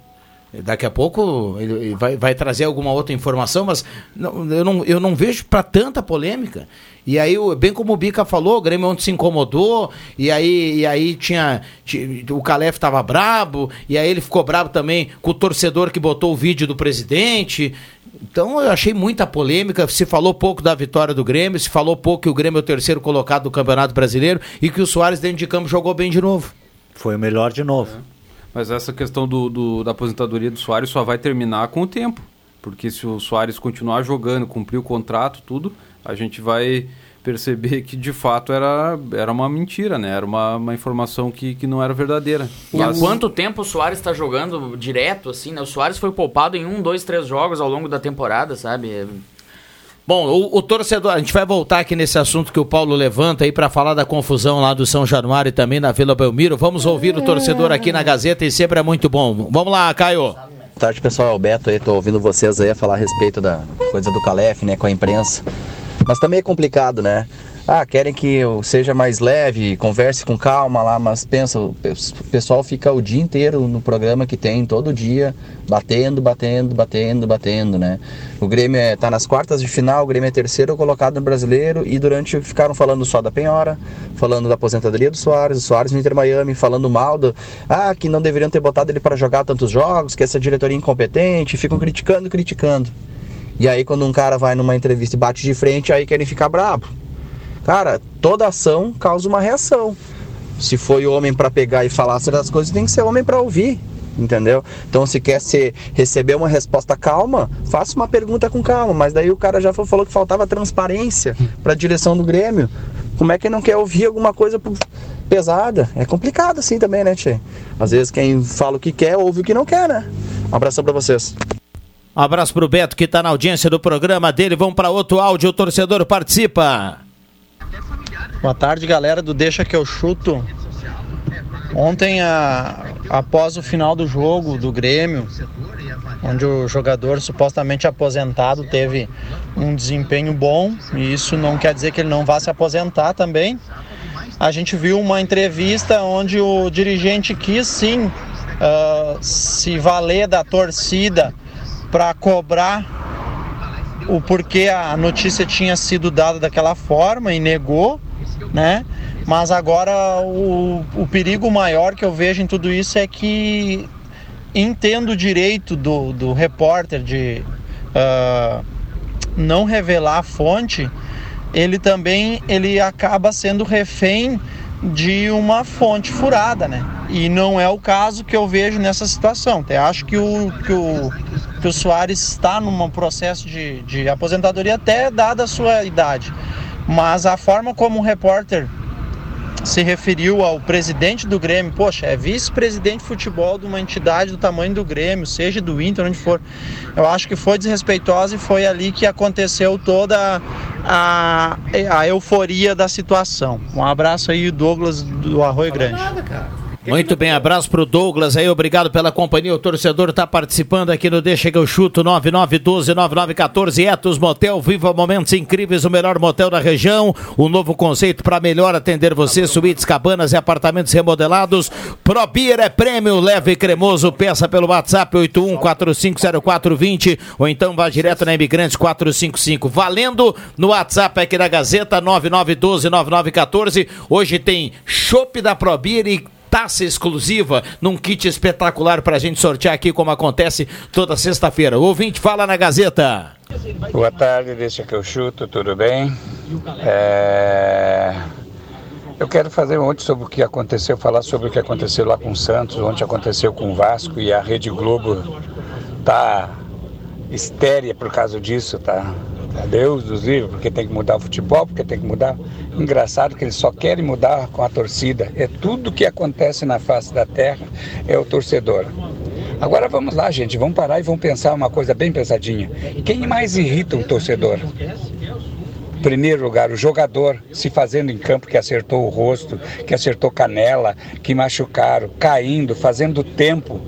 Daqui a pouco ele vai, vai trazer alguma outra informação, mas não- eu, não, eu não vejo para tanta polêmica. E aí, bem como o Bica falou, o Grêmio ontem se incomodou, e aí, e aí tinha. ti- O Calef tava brabo, e aí ele ficou brabo também com o torcedor que botou o vídeo do presidente. Então eu achei muita polêmica. Se falou pouco da vitória do Grêmio, se falou pouco que o Grêmio é o terceiro colocado do Campeonato Brasileiro e que o Soares dentro de campo jogou bem de novo. Foi o melhor de novo. Mas essa questão do, do- da aposentadoria do Soares só vai terminar com o tempo. Porque se o Soares continuar jogando, cumprir o contrato, tudo, a gente vai perceber que de fato era, era uma mentira, né? Era uma, uma informação que, que não era verdadeira. E há Mas- quanto tempo o Soares está jogando direto, assim, né? O Soares foi poupado em um, dois, três jogos ao longo da temporada, sabe? Bom, o, o torcedor, a gente vai voltar aqui nesse assunto que o Paulo levanta aí para falar da confusão lá do São Januário e também na Vila Belmiro. Vamos ouvir o torcedor aqui na Gazeta e sempre é muito bom. Vamos lá, Caio. Boa tarde, pessoal. O Beto aí, tô ouvindo vocês aí falar a respeito da coisa do Calef, né, com a imprensa. Mas também é complicado, né? Ah, querem que eu seja mais leve, converse com calma lá, mas pensa, o pe- o pessoal fica o dia inteiro no programa que tem, todo dia, batendo, batendo, batendo, batendo, né? O Grêmio é, tá nas quartas de final, o Grêmio é terceiro colocado no brasileiro e durante ficaram falando só da Penhora, falando da aposentadoria do Soares, do Soares no Inter Miami, falando mal do, ah, que não deveriam ter botado ele para jogar tantos jogos, que essa diretoria é incompetente, ficam criticando, criticando. E aí quando um cara vai numa entrevista e bate de frente, aí querem ficar brabo. Cara, toda ação causa uma reação. Se foi homem para pegar e falar certas coisas, tem que ser homem para ouvir, entendeu? Então, se quer ser, receber uma resposta calma, faça uma pergunta com calma. Mas daí o cara já fa- falou que faltava transparência para a direção do Grêmio. Como é que não quer ouvir alguma coisa pesada? É complicado assim também, né, Tchê? Às vezes quem fala o que quer, ouve o que não quer, né? Um abração para vocês. Um abraço pro Beto que tá na audiência do programa dele. Vamos para outro áudio, o torcedor participa. Boa tarde, galera do Deixa que eu chuto. Ontem, a- após o final do jogo do Grêmio, onde o jogador supostamente aposentado teve um desempenho bom, e isso não quer dizer que ele não vá se aposentar também. A gente viu uma entrevista onde o dirigente quis sim ah, se valer da torcida para cobrar o porquê a notícia tinha sido dada daquela forma e negou, né? Mas agora o, o perigo maior que eu vejo em tudo isso é que entendo o direito do, do repórter de ah, não revelar a fonte, ele também ele acaba sendo refém de uma fonte furada, né? E não é o caso que eu vejo nessa situação. Até acho que o, que o, que o Soares está num processo de, de aposentadoria até dada a sua idade. Mas a forma como o repórter se referiu ao presidente do Grêmio, poxa, é vice-presidente de futebol de uma entidade do tamanho do Grêmio, seja do Inter, onde for. Eu acho que foi desrespeitosa e foi ali que aconteceu toda a, a euforia da situação. Um abraço aí, Douglas do Arroio Grande. Muito bem, abraço pro Douglas aí, obrigado pela companhia. O torcedor tá participando aqui no Deixa que eu chuto 99129914 Etos Motel, viva momentos incríveis, o melhor motel da região. O novo conceito para melhor atender você, suítes, cabanas e apartamentos remodelados. Probir é prêmio, leve e cremoso, peça pelo WhatsApp 81450420 ou então vá direto na Imigrantes 455. Valendo no WhatsApp aqui da Gazeta 99129914. Hoje tem chopp da Probir e taça exclusiva num kit espetacular pra gente sortear aqui, como acontece toda sexta-feira. O ouvinte fala na Gazeta. Boa tarde, deixa que eu chuto, tudo bem? É, Eu quero fazer ontem sobre o que aconteceu, falar sobre o que aconteceu lá com o Santos, ontem aconteceu com o Vasco e a Rede Globo tá estérea por causa disso, tá? Deus dos livros, porque tem que mudar o futebol, porque tem que mudar. Engraçado que eles só querem mudar com a torcida. É tudo que acontece na face da terra é o torcedor. Agora vamos lá, gente, vamos parar e vamos pensar uma coisa bem pensadinha. Quem mais irrita o torcedor? Primeiro lugar, o jogador se fazendo em campo que acertou o rosto, que acertou canela, que machucaram, caindo, fazendo tempo.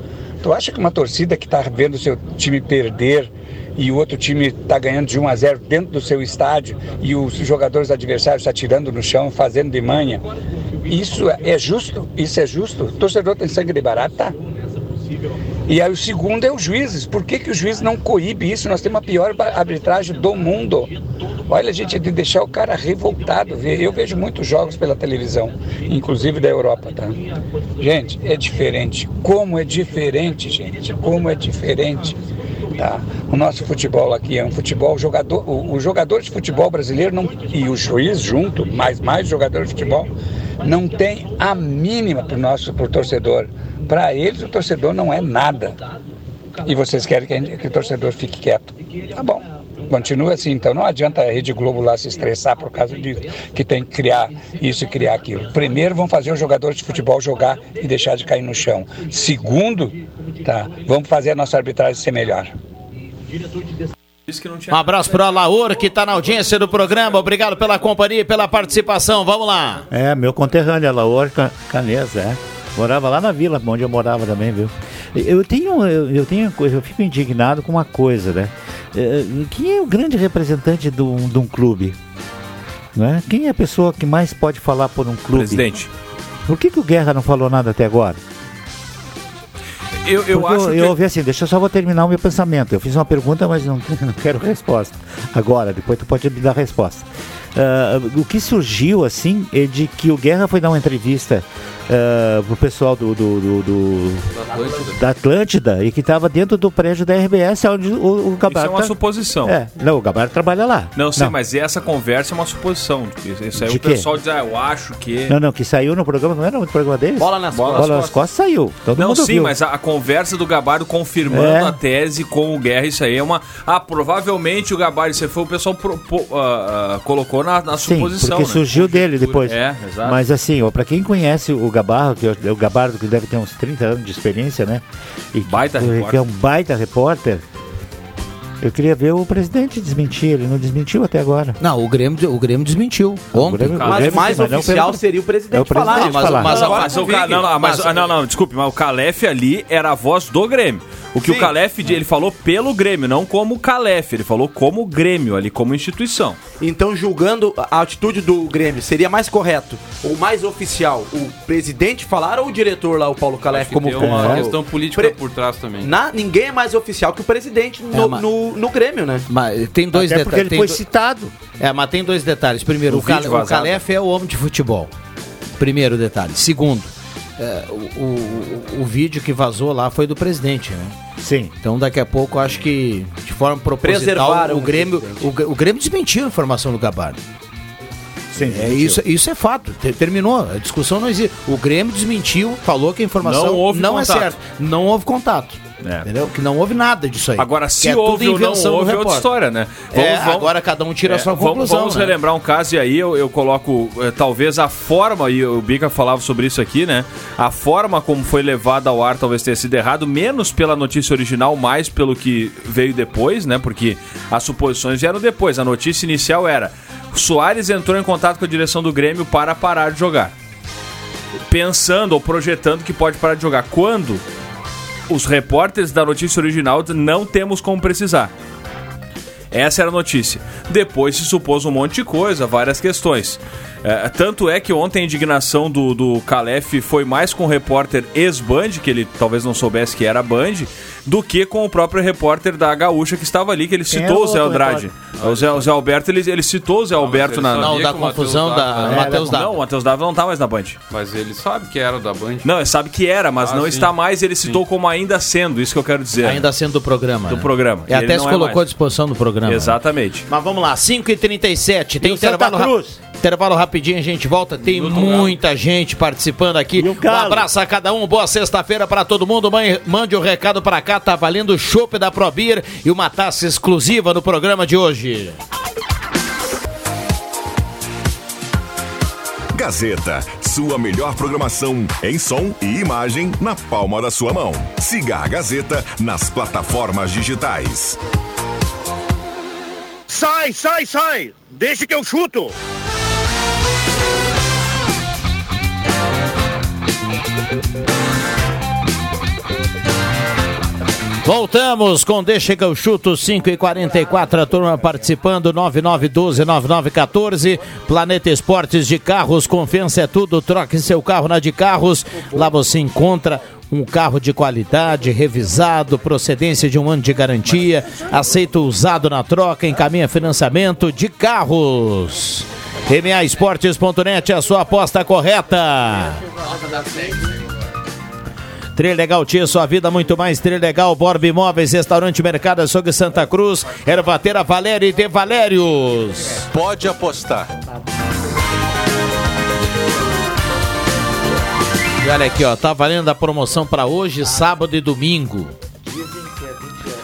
Tu acha que uma torcida que está vendo o seu time perder e o outro time está ganhando de 1 a 0 dentro do seu estádio e os jogadores adversários atirando no chão, fazendo de manha, isso é justo? Isso é justo? O torcedor tem sangue de barata? E aí o segundo é os juízes. Por que, que o juiz não coíbe isso? Nós temos a pior arbitragem do mundo. Olha, gente, é de deixar o cara revoltado. Eu vejo muitos jogos pela televisão, inclusive da Europa, tá? Gente, é diferente. Como é diferente, gente. Como é diferente. Tá? O nosso futebol aqui é um futebol jogador, o, o jogador de futebol brasileiro não, e o juiz junto, mais mais jogador de futebol, não tem a mínima para o nosso pro torcedor. Para eles o torcedor não é nada. E vocês querem que, gente- que o torcedor fique quieto? Tá bom. Continua assim, então não adianta a Rede Globo lá se estressar por causa disso, que tem que criar isso e criar aquilo. Primeiro, vão fazer os jogadores de futebol jogar e deixar de cair no chão. Segundo, tá, vamos fazer a nossa arbitragem ser melhor. Um abraço pro Alaor, que tá na audiência do programa. Obrigado pela companhia e pela participação. Vamos lá. É, meu conterrâneo, Alaor Ca- Canesa, é. Morava lá na vila, onde eu morava também, viu? Eu tenho, eu, tenho coisa, eu fico indignado com uma coisa, né? É, Quem é o grande representante de um, de um clube? Né? Quem é a pessoa que mais pode falar por um clube? Presidente. Por que, que o Guerra não falou nada até agora? Eu, eu Porque acho eu, que. eu ouvi assim, deixa eu só vou terminar o meu pensamento. Eu fiz uma pergunta, mas não, não quero resposta. Agora, depois tu pode me dar a resposta. Ah, o que surgiu, assim, é de que o Guerra foi dar uma entrevista ah, pro pessoal do, do- do- do- da Atlântida e que estava dentro do prédio da RBS, onde o, o Isso é uma tá- suposição. É, não, o Gabardo trabalha lá. Não, sei, mas essa conversa é uma suposição. Isso aí De o quê? pessoal diz, ah, eu acho que. Não, não, que saiu no programa, não era no programa deles? Bola nas Bola costas. nas costas saiu. Todo não, mundo sim, viu. mas a, a conversa do Gabardo confirmando É. a tese com o Guerra, isso aí é uma. Ah, provavelmente o Gabardo, isso aí foi o pessoal pro- po- ah, ah, colocou na, na Sim, suposição. porque né? surgiu dele depois. É, exato. Mas assim, ó, pra quem conhece o Gabarro, que é o Gabardo que deve ter uns 30 anos de experiência, né? E baita que, repórter. que é um baita repórter. Eu queria ver o presidente desmentir, ele não desmentiu até agora. Não, o Grêmio, o Grêmio desmentiu. Ontem. Grêmio- o Grêmio mas não pelo- seria o presidente É o presidente mas, falar. mas, Não, mas o não, não, mas- não, não, desculpe, mas o Calef ali era a voz do Grêmio. O que o Calef, ele falou pelo Grêmio, não como Calef, ele falou como Grêmio ali, como instituição. Então, julgando a atitude do Grêmio, seria mais correto ou mais oficial o presidente falar ou o diretor lá, o Paulo Calef, como Tem uma questão política Pre- por trás também. Na, ninguém é mais oficial que o presidente no, É, mas- no, no Grêmio, né? Mas tem dois detalhes. porque ele tem foi do- citado. É, mas tem dois detalhes. Primeiro, O o, Cal- o. Calef é o homem de futebol. Primeiro detalhe. Segundo, é, o, o- vídeo que vazou lá foi do presidente, né? Sim. Então daqui a pouco eu acho que de forma proposital Preservaram o Grêmio, o, o Grêmio desmentiu a informação do Gabardo. Sim, é isso, isso é fato. Te- Terminou. A discussão não existe. O Grêmio desmentiu, falou que a informação Não houve é certa. Não houve contato. Entendeu? Que não houve nada disso aí. Agora, se é houve ou não houve, é outra história, né? É, agora cada um tira a sua vamos- conclusão, Vamos né? relembrar um caso, e aí eu, eu coloco eh, talvez a forma, e o Bica falava sobre isso aqui, né? A forma como foi levada ao ar talvez tenha sido errado, menos pela notícia original, mais pelo que veio depois, né? Porque as suposições vieram depois. A notícia inicial era: Soares entrou em contato com a direção do Grêmio para parar de jogar. Pensando ou projetando que pode parar de jogar. Quando os repórteres da notícia original não temos como precisar. Essa era a notícia. Depois se supôs um monte de coisa, várias questões. É, tanto é que ontem a indignação do, do Calef foi mais com o repórter ex-Band, que ele talvez não soubesse que era Band, do que com o próprio repórter da Gaúcha que estava ali, que ele Quem citou é o o Zé Andrade. O Zé, o Zé Alberto, ele, ele citou o Zé Alberto na. Não, da confusão da Matheus Dávila. Não, o Matheus Dávila não tá mais na Band. Mas ele sabe que era da Band. Não, ele sabe que era, mas Ah, não sim. está mais. Ele citou como ainda sendo, isso que eu quero dizer. Ainda sendo do programa. Do né? programa. E Ele até se é colocou à mais. disposição do programa. né? Exatamente. Mas vamos lá, 5h37, tem E o Santa Cruz? Intervalo rapidinho, a gente volta. Tem muita gente participando aqui. Um abraço a cada um, boa sexta-feira para todo mundo. Mãe, mande o um recado para cá, tá valendo o chopp da Probir e uma taça exclusiva no programa de hoje. Gazeta, sua melhor programação em som e imagem na palma da sua mão. Siga a Gazeta nas plataformas digitais. Sai, sai, sai! Deixa que eu chuto! Voltamos com Deixa que eu chuto 5 e 44 a turma participando 9912-9914 Planeta Esportes de Carros, confiança é tudo, troque seu carro na de carros, lá você encontra um carro de qualidade, revisado, procedência de um ano de garantia, aceita o usado na troca, encaminha financiamento de carros. MAEsportes.net, a sua aposta correta. Trilegal Tia, sua vida muito mais Trilegal, Borba Imóveis, Restaurante Mercado Açougue Santa Cruz, Ervateira Valério e De Valérios. Pode apostar. E olha aqui, ó, tá valendo a promoção para hoje, sábado e domingo.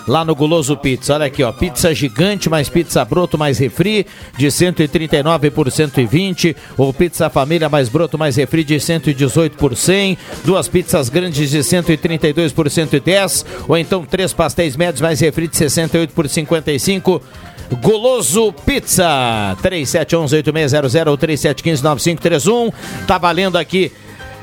Lá no Guloso Pizza, olha aqui, ó, pizza gigante mais pizza broto mais refri de 139 por 120, ou pizza família mais broto mais refri de 118 por 100, duas pizzas grandes de 132 por 110, ou então três pastéis médios mais refri de 68 por 55. Goloso Pizza. 3711-8600 ou 3715-9531 tá valendo aqui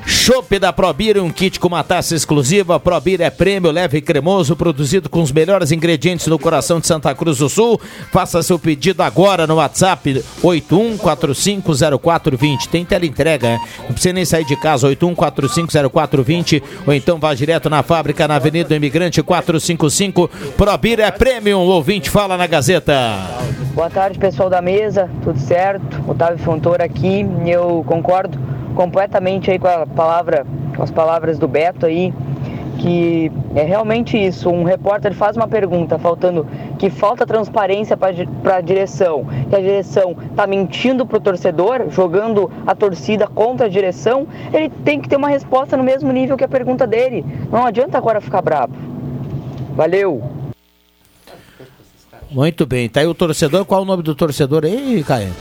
Chopp da Probir, um kit com uma taça exclusiva. Probir é prêmio leve e cremoso, produzido com os melhores ingredientes no coração de Santa Cruz do Sul. Faça seu pedido agora no WhatsApp 81450420. Tem tela entrega, não precisa nem sair de casa. 81450420 ou então vá direto na fábrica na Avenida do Imigrante 455. Probir é prêmio. O ouvinte fala na Gazeta. Boa tarde, pessoal da mesa, tudo certo? Otávio Fontoura aqui, eu concordo completamente aí com a palavra, as palavras do Beto aí, que é realmente isso. Um repórter faz uma pergunta faltando que falta transparência para a direção, que a direção está mentindo para o torcedor, jogando a torcida contra a direção, ele tem que ter uma resposta no mesmo nível que a pergunta dele. Não adianta agora ficar bravo. Valeu! Muito bem, tá aí o torcedor. Qual o nome do torcedor aí, Caio?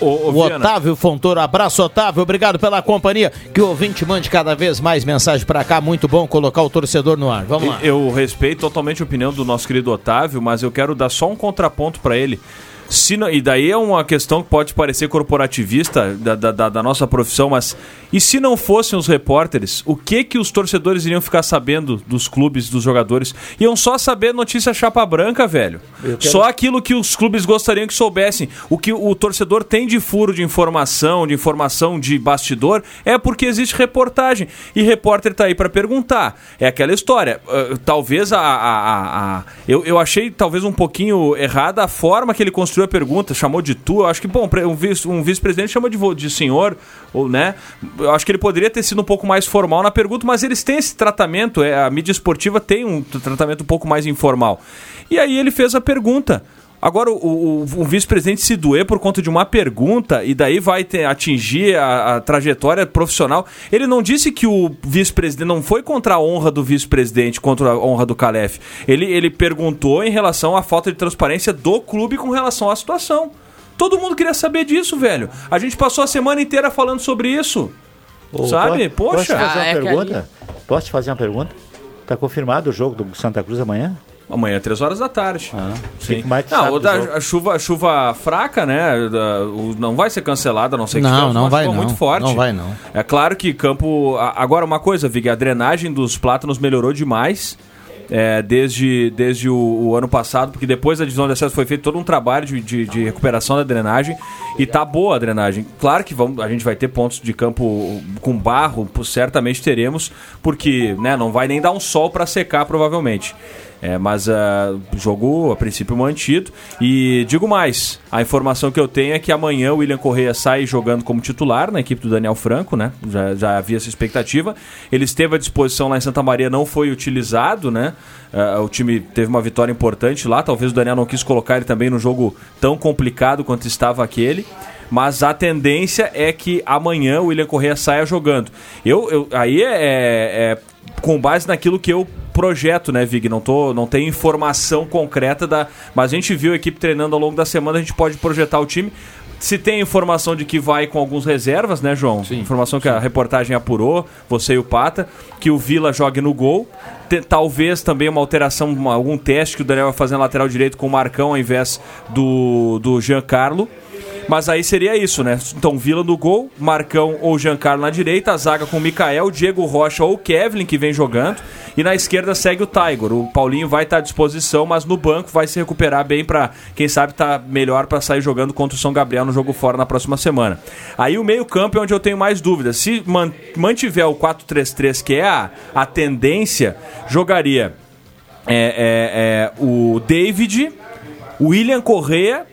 O, o Otávio Fontoura. Abraço, Otávio. Obrigado pela companhia. Que o ouvinte mande cada vez mais mensagem para cá. Muito bom colocar o torcedor no ar. Vamos lá. Eu respeito totalmente a opinião do nosso querido Otávio, mas eu quero dar só um contraponto para ele. Se não, e daí é uma questão que pode parecer corporativista da, da, da, nossa profissão, mas e se não fossem os repórteres, o que que os torcedores iriam ficar sabendo dos clubes, dos jogadores? Iam só saber notícia chapa branca, velho. Quero... Só aquilo que os clubes gostariam que soubessem. O que o torcedor tem de furo de informação, de informação de bastidor, é porque existe reportagem. E repórter tá aí para perguntar. É aquela história. Uh, talvez a. a, a, a eu, eu achei talvez um pouquinho errada a forma que ele construiu a pergunta, chamou de tu. Eu acho que, bom, um vice-presidente um vice chama de, de senhor, ou, né? Eu acho que ele poderia ter sido um pouco mais formal na pergunta, mas eles têm esse tratamento, é, a mídia esportiva tem um tratamento um pouco mais informal. E aí ele fez a pergunta. Agora, o, o, o vice-presidente se doer por conta de uma pergunta e daí vai ter, atingir a, a, trajetória profissional. Ele não disse que o vice-presidente não foi contra a honra do vice-presidente, contra a honra do Calef. Ele, ele perguntou em relação à falta de transparência do clube com relação à situação. Todo mundo queria saber disso, velho. A gente passou a semana inteira falando sobre isso. Ô, sabe? Posso, Poxa. Posso te fazer Ah, uma é que pergunta? ali- Posso te fazer uma pergunta? Tá confirmado o jogo do Santa Cruz amanhã? Amanhã, três horas da tarde. Ah, Sim. que mais tu Não, o da a chuva, a chuva fraca, né? da- o- não vai ser cancelada, a não sei que Não, não vai chuva não. muito forte. Não vai não. É claro que campo. a- Agora, uma coisa, Vig, a drenagem dos plátanos melhorou demais. é, desde, desde o, o ano passado, porque depois da divisão de acesso foi feito todo um trabalho de, de, de recuperação da drenagem e tá boa a drenagem. Claro que vamos, a gente vai ter pontos de campo com barro, certamente teremos, porque né, não vai nem dar um sol para secar provavelmente. É, mas ah, jogo a princípio mantido. E digo mais: a informação que eu tenho é que amanhã o William Correia sai jogando como titular na equipe do Daniel Franco, né? Já, já havia essa expectativa. Ele esteve à disposição lá em Santa Maria, não foi utilizado, né? Ah, o time teve uma vitória importante lá. Talvez o Daniel não quis colocar ele também no jogo tão complicado quanto estava aquele. Mas a tendência é que amanhã o William Correia saia jogando. Eu, eu aí é, é com base naquilo que eu projeto, né, Vig? Não, tô, não tenho informação concreta da. Mas a gente viu a equipe treinando ao longo da semana, a gente pode projetar o time. Se tem informação de que vai com alguns reservas, né, João? Sim, informação que a reportagem apurou, você e o Pata, que o Vila jogue no gol. Talvez também uma alteração, uma- algum teste que o Daniel vai fazer na lateral direito com o Marcão ao invés do, do Giancarlo. Mas aí seria isso, né? Então, Vila no gol, Marcão ou Giancarlo na direita, a zaga com Mikael, Diego Rocha ou Kevlin, que vem jogando. E na esquerda segue o Tiger. O Paulinho vai estar à disposição, mas no banco vai se recuperar bem para quem sabe tá melhor para sair jogando contra o São Gabriel no jogo fora na próxima semana. Aí o meio-campo é onde eu tenho mais dúvidas. Se man- mantiver o 4-3-3, que é a, a tendência, jogaria é, é, é, o David, o William Correa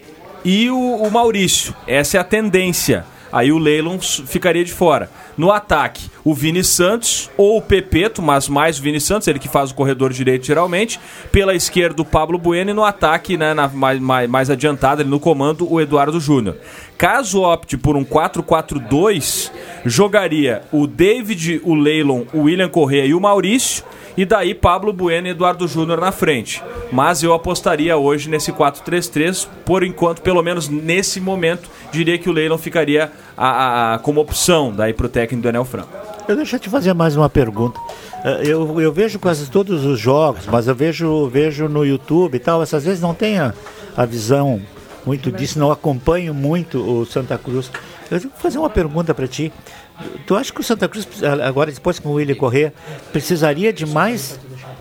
e o, o Maurício. Essa é a tendência. Aí o Leilon ficaria de fora. No ataque, o Vini Santos ou o Pepeto, mas mais o Vini Santos, ele que faz o corredor direito geralmente. Pela esquerda, o Pablo Bueno e no ataque, né, na- mais, mais, mais adiantado, ali no comando, o Eduardo Júnior. Caso opte por um 4-4-2, jogaria o David, o Leilon, o William Correa e o Maurício. E daí Pablo Bueno e Eduardo Júnior na frente. Mas eu apostaria hoje nesse 4-3-3, por enquanto, pelo menos nesse momento, diria que o Leilon ficaria a- a- como opção daí pro técnico Daniel Franco. Eu deixa eu te fazer mais uma pergunta. Eh, Eu, eu vejo quase todos os jogos, mas eu vejo, vejo no YouTube e tal. Essas vezes não tenho a, a visão muito disso, não acompanho muito o Santa Cruz. Eu vou fazer uma pergunta para ti. Tu acha que o Santa Cruz, agora depois com o William Corrêa, precisaria de mais,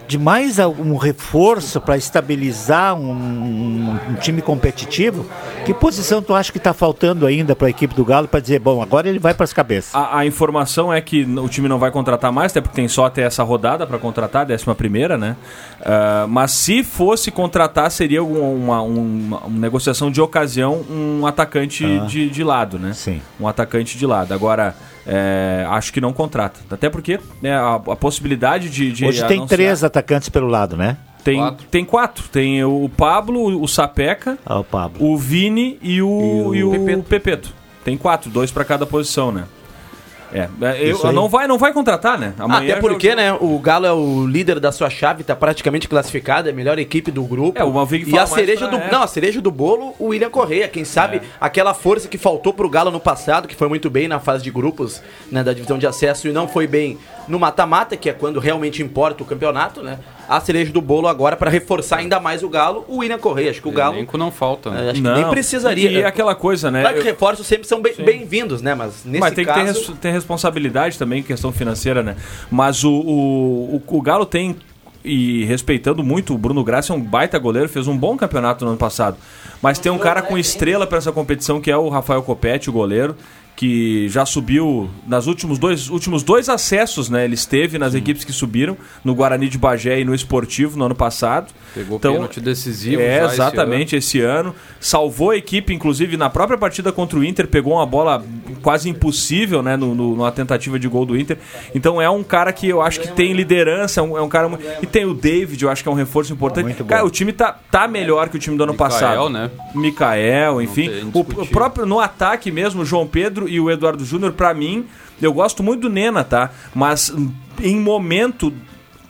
de mais algum reforço para estabilizar um, um- um time competitivo? Que posição tu acha que está faltando ainda para a equipe do Galo para dizer, bom, agora ele vai para as cabeças? A, a informação é que o time não vai contratar mais, até porque tem só até essa rodada para contratar, décima primeira, né? Ah, mas se fosse contratar, seria um- uma, uma- uma negociação de ocasião, um atacante Ah. de, de lado, né? Sim. Um atacante de lado. Agora, é, acho que não contrata. Até porque né, a, a possibilidade de, de Hoje tem três atacantes pelo lado, né? Tem quatro. tem quatro. Tem o Pablo, o Sapeca, o, Pablo. o Vini e o, e o, Pepeto. Tem quatro, dois para cada posição, né? É, é, eu, não, vai, não vai contratar, né? Até já- porque, né, o Galo é o líder da sua chave, tá praticamente classificado, é a melhor equipe do grupo. É, o Malvig E a cereja pra- do. é. Não, a cereja do bolo, o William Correia. Quem sabe aquela força que faltou pro Galo no passado, que foi muito bem na fase de grupos, né, da divisão de acesso, e não foi bem no mata-mata, que é quando realmente importa o campeonato, né? A cereja do bolo agora para reforçar ainda mais o Galo, o William Correia. Acho que o Galo. Elenco não falta, né? É, acho que Não. nem precisaria. E aquela coisa, né? Claro que Eu- reforços sempre são bem- bem-vindos, né? Mas nesse Mas tem caso. que ter, res- ter responsabilidade também, questão financeira, né? Mas o, o, o, o Galo tem, e respeitando muito, o Bruno Graça é um baita goleiro, fez um bom campeonato no ano passado. Mas tem um cara com estrela para essa competição, que é o Rafael Copete, o goleiro, que já subiu nas últimos dois, últimos dois acessos, né? Ele esteve nas equipes que subiram, no Guarani de Bagé e no Esportivo no ano passado. Pegou pênalti decisivo É, já esse exatamente, esse ano. Salvou a equipe, inclusive, na própria partida contra o Inter, pegou uma bola quase impossível, né, no, no- numa tentativa de gol do Inter. Então é um cara que eu acho que tem liderança, é um, é um cara... mu- E tem o David, eu acho que é um reforço importante. Cara, o time tá, tá melhor que o time do ano Mikael, passado. né? Mikael, enfim. O, o próprio, no ataque mesmo, o João Pedro e o Eduardo Júnior, pra mim, eu gosto muito do Nena, tá? Mas em momento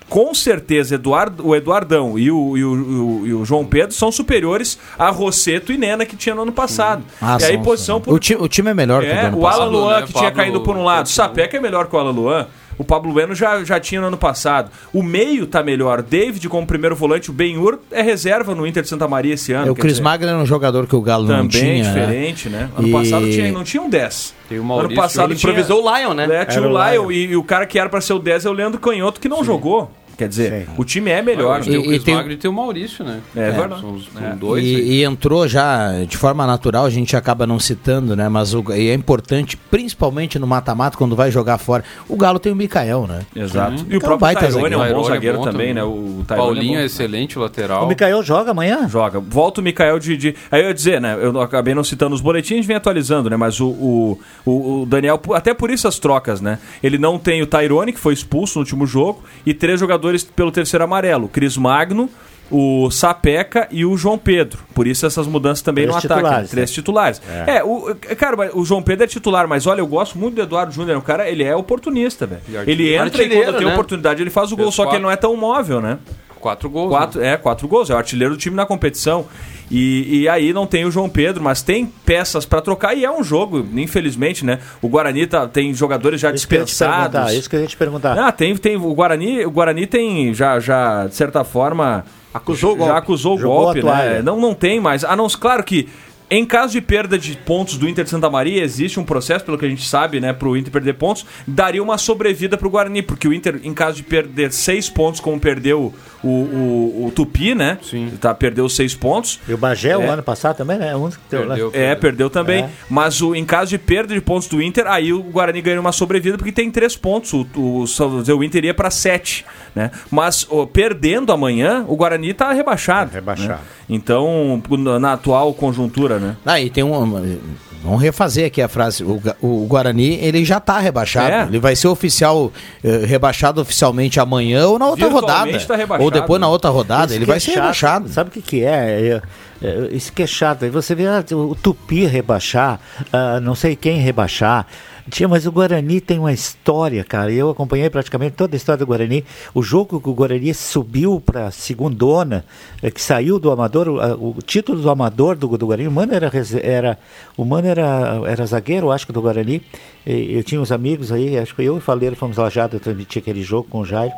com certeza Eduardo, o Eduardão e o, e, o, e o- João Pedro são superiores a Rosseto e Nena que tinha no ano passado. Ah, e aí são, posição são. por O, ti- o time é melhor que o é, ano o Alan passado. Luan né? que tinha caído por um lado, o Sapeca é melhor que o Alan Luan. O Pablo Bueno já, já tinha no ano passado. O meio tá melhor. David, como primeiro volante, o Benhur é reserva no Inter de Santa Maria esse ano. É, o Cris Magno era um jogador que o Galo não Também tinha. diferente, né? Ano E- passado tinha, não tinha um 10. Tem o ano passado ele tinha- improvisou o Lion, né? É, tinha o o Lion Lion. e, e o cara que era pra ser o 10 é o Leandro Canhoto que não jogou. Quer dizer, o time é melhor. Hoje tem o E- e tem- Magno e tem o Maurício, né? É verdade. São, os- são É. dois. E, e entrou já de forma natural, a gente acaba não citando, né? Mas o, e é importante, principalmente no mata-mata, quando vai jogar fora. O Galo tem o Mikael, né? Exato. E o é próprio baita Tyrone é um bom é zagueiro bom também, também. né? O Tyrone Paulinho é, bom. excelente lateral. O Mikael joga amanhã? Joga. Volta o Mikael de, de- Aí eu ia dizer, né? Eu acabei não citando os boletins, a gente vem atualizando, né? Mas o, o, o- o Daniel, até por isso as trocas, né? Ele não tem o Tyrone, que foi expulso no último jogo, e três jogadores pelo terceiro amarelo: o Cris Magno, o Sapeca e o João Pedro. Por isso essas mudanças também Três no ataque. titulares, Três né? titulares. É. É, o, cara, mas o João Pedro é titular, mas olha, eu gosto muito do Eduardo Júnior. O cara, ele é oportunista, velho. Ele entra e quando tem né? oportunidade ele faz o gol, só que ele não é tão móvel, né? Quatro gols. Quatro, né? É, quatro gols. É o artilheiro do time na competição. E, e aí não tem o João Pedro, mas tem peças pra trocar e é um jogo, infelizmente, né? O Guarani tá, tem jogadores já Isso que dispensados. isso que eu ia te perguntar. Ah, tem, tem o Guarani, o Guarani tem já, já de certa forma Acusou o já golpe. acusou o Jogou golpe, a né? Não, não tem mais. A não, claro que em caso de perda de pontos do Inter de Santa Maria, existe um processo, pelo que a gente sabe, né, pro Inter perder pontos, daria uma sobrevida pro Guarani, porque o Inter, em caso de perder seis pontos, como perdeu o, o, o Tupi, né? Sim. Tá, perdeu seis pontos. E o Bagé, o É. ano passado também, né? Um né? Perdeu. É, perdeu também. É. Mas o, em caso de perda de pontos do Inter, aí o Guarani ganha uma sobrevida porque tem três pontos. O, o, José, o Inter ia para sete. Né? Mas perdendo amanhã, o Guarani tá rebaixado. Rebaixado. né? Então, na, na atual conjuntura, né? Aí tem uma. Vamos refazer aqui a frase. O, o Guarani, ele já está rebaixado. É. Ele vai ser oficial, eh, rebaixado oficialmente amanhã ou na outra rodada. tá ou depois na né? outra rodada. Isso Ele vai é ser chato. rebaixado. Sabe o que, que é? É, é, Isso que é chato. Aí você vê ah, o Tupi rebaixar, ah, não sei quem rebaixar. Tinha, mas o Guarani tem uma história, cara. Eu acompanhei praticamente toda a história do Guarani. O jogo que o Guarani subiu para segundona, é, que saiu do amador, o, o título do amador do, do Guarani, o Mano era, era, o Mano era, era zagueiro, acho que do Guarani. E, eu tinha uns amigos aí, acho que eu e o Faleiro fomos lajados, eu transmiti aquele jogo com o Jairo.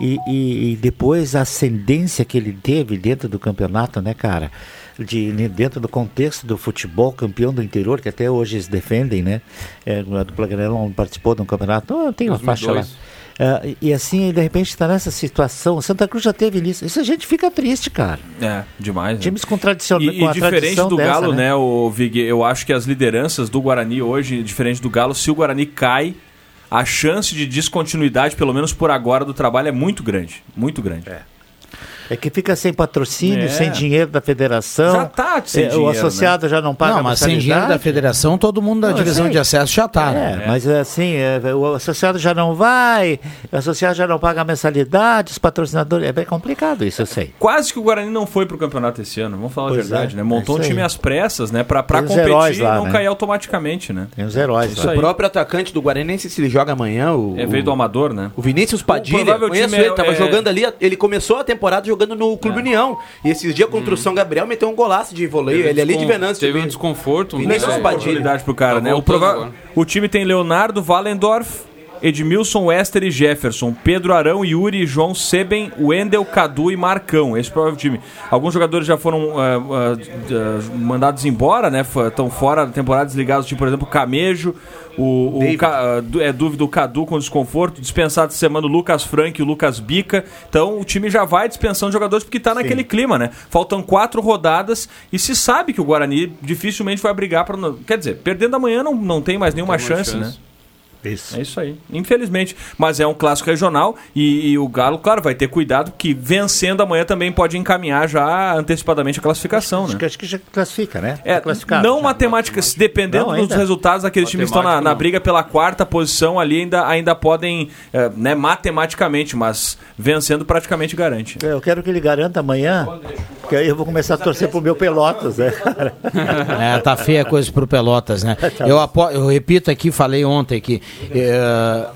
E, e- e depois a ascendência que ele teve dentro do campeonato, né, cara? De, né, dentro do contexto do futebol campeão do interior, que até hoje eles defendem, né? É, a dupla Granel não participou de um campeonato, ah, tem uma faixa lá. 2002. Ah, e- assim, de repente está nessa situação. Santa Cruz já teve nisso. Isso a gente fica triste, cara. É, demais. né? Times com tradição. E, com e diferente do dessa, Galo, né, o Vig, eu acho que as lideranças do Guarani hoje, diferente do Galo, se o Guarani cai, a chance de descontinuidade, pelo menos por agora, do trabalho é muito grande. Muito grande. É que fica sem patrocínio, É. sem dinheiro da federação. Já tá sem É, dinheiro, O associado já não paga Não, mas sem dinheiro da federação, todo mundo da Não, divisão de acesso já está. É, mas é assim, é, o associado já não vai, o associado já não paga a mensalidade, os patrocinadores. É bem complicado isso, eu sei. Quase que o Guarani não foi pro campeonato esse ano, vamos falar a Pois verdade, é, né? Montou é um time aí. às pressas, né? Pra, competir e não né? cair automaticamente, né? Tem os heróis Isso. O próprio atacante do Guarani, nem sei se ele joga amanhã. O, É, veio do Amador, né? O Vinícius Padilha, provável conheço é- ele, tava é- jogando ali, ele começou a temporada jogando no Clube União. E esses dias contra o São Gabriel meteu um golaço de voleio, ele ali de Venâncio. Teve um desconforto. Vinícius né? Oportunidade pro cara, Tá né? O, prova- o time tem Leonardo Wallendorf, Edmilson, Wester e Jefferson, Pedro Arão, Yuri, João Seben, Wendel, Cadu e Marcão. Esse é o provável time. Alguns jogadores já foram ah, ah, ah, mandados embora, né? Estão fora da temporada desligados, tipo, por exemplo, Camejo, o, o Ca- é dúvida o Cadu com desconforto, dispensado essa semana o Lucas Frank e o Lucas Bica. Então o time já vai dispensando jogadores porque tá naquele clima, né? Faltam quatro rodadas e se sabe que o Guarani dificilmente vai brigar para Quer dizer, perdendo amanhã não, não tem mais nenhuma Tem chance, chance. né? Isso. É isso aí. Infelizmente. Mas é um clássico regional e, e o Galo, claro, vai ter cuidado que vencendo amanhã também pode encaminhar já antecipadamente a classificação, né? Acho que, acho que já classifica, né? É, Tá classificado. não matemática, dependendo Não, dos resultados daqueles times que estão na, na briga pela quarta posição ali, ainda, ainda podem, é, né, matematicamente, mas vencendo praticamente garante. É, Eu quero que ele garanta amanhã, que aí eu vou começar a torcer pro meu Pelotas, né, cara? É, tá feia a coisa pro Pelotas, né? Eu, apo- eu repito aqui, falei ontem que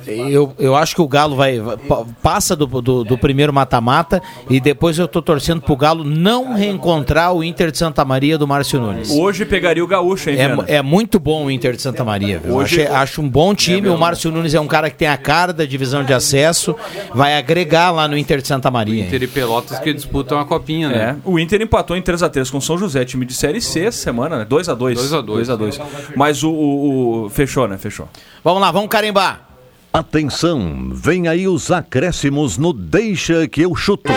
eu, eu acho que o Galo vai, vai- pa- passa do, do, do primeiro mata-mata e depois eu tô torcendo pro Galo não reencontrar o Inter de Santa Maria do Márcio Nunes. Hoje pegaria o Gaúcho, hein, Viana? É, é muito bom o Inter de Santa Maria. viu? Hoje- Achei- acho um bom time. o Márcio Nunes é um cara que tem a cara da divisão de acesso. Vai agregar lá no Inter de Santa Maria. hein? Inter e Pelotas que disputam a copinha, É, né? o Inter empatou em 3x3 com o São José, time de Série C essa semana, né? 2x2. 2 a 2. 2x2. Mas o, o- o- Fechou, né? Fechou. Vamos lá, vamos carimbar. Atenção, vem aí os acréscimos no Deixa que eu chuto.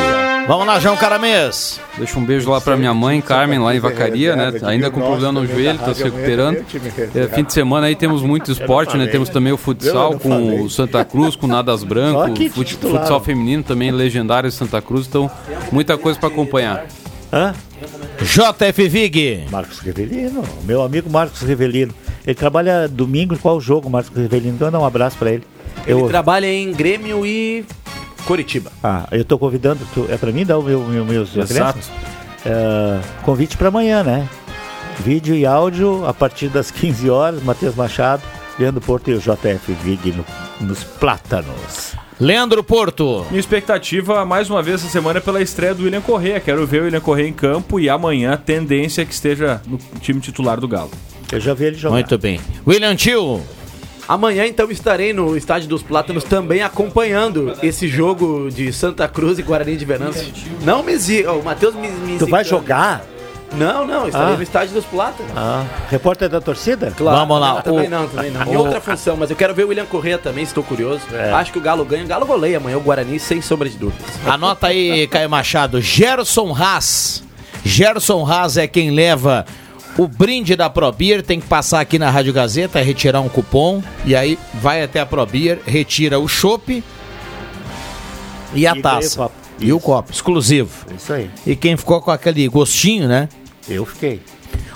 Vamos lá, João Caramês. Deixa um beijo lá pra minha mãe, Carmen, lá em Vacaria, né? Ainda com problema no joelho, tá se recuperando. É, fim de semana aí temos muito esporte, né? Temos também o futsal com o Santa Cruz, com o Nadas Branco, fut- futsal feminino também legendário de Santa Cruz, então muita coisa pra acompanhar. Hã? JF Vig. Marcos Rivelino, meu amigo Marcos Rivelino. Ele trabalha domingo em qual jogo, Marcos Rivelino? Então dá um abraço pra ele. Ele Eu, trabalha em Grêmio e Coritiba. ah, eu tô convidando, tu- é pra mim dar o meu, meu, meus Exato. É, convite pra amanhã, né? Vídeo e áudio a partir das 15 horas, Matheus Machado, Leandro Porto e o JF Vig no- nos Plátanos. Leandro Porto. Minha expectativa, mais uma vez, essa semana é pela estreia do William Correa. Quero ver o William Correa em campo e amanhã a tendência é que esteja no time titular do Galo. Eu já vi ele jogar. Muito bem. William Tio. Amanhã, então, estarei no Estádio dos Plátanos também acompanhando esse jogo de Santa Cruz e Guarani de Venâncio. Não me zica, o Matheus me, me Tu vai jogar? Não, não, estarei Ah. no Estádio dos Plátanos. Ah, repórter da torcida? Vamos lá, Não, também o- não, também não. Em o- outra função, mas eu quero ver o William Corrêa também, estou curioso. É. Acho que o Galo ganha. O Galo goleia amanhã o Guarani, sem sombra de dúvidas. Anota aí, Caio Machado. Gerson Haas. Gerson Haas é quem leva o brinde da ProBeer. Tem que passar aqui na Rádio Gazeta, retirar um cupom. E aí vai até a ProBeer, retira o chopp e a E taça. E o copo, exclusivo. Isso aí. E quem ficou com aquele gostinho, né? Eu fiquei.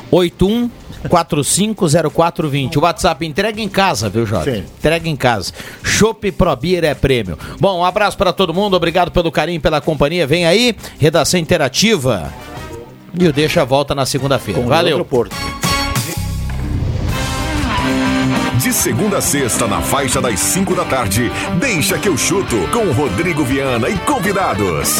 81 450420. O WhatsApp entrega em casa, viu, Jorge? Sim. Entrega em casa. Chopp Pro Beer é prêmio. Bom, um abraço para todo mundo. Obrigado pelo carinho, pela companhia. Vem aí, redação interativa. E o Deixa volta na segunda-feira. Com Valeu. outro Porto. De segunda a sexta, na faixa das 5 da tarde, deixa que eu chuto com Rodrigo Viana e convidados.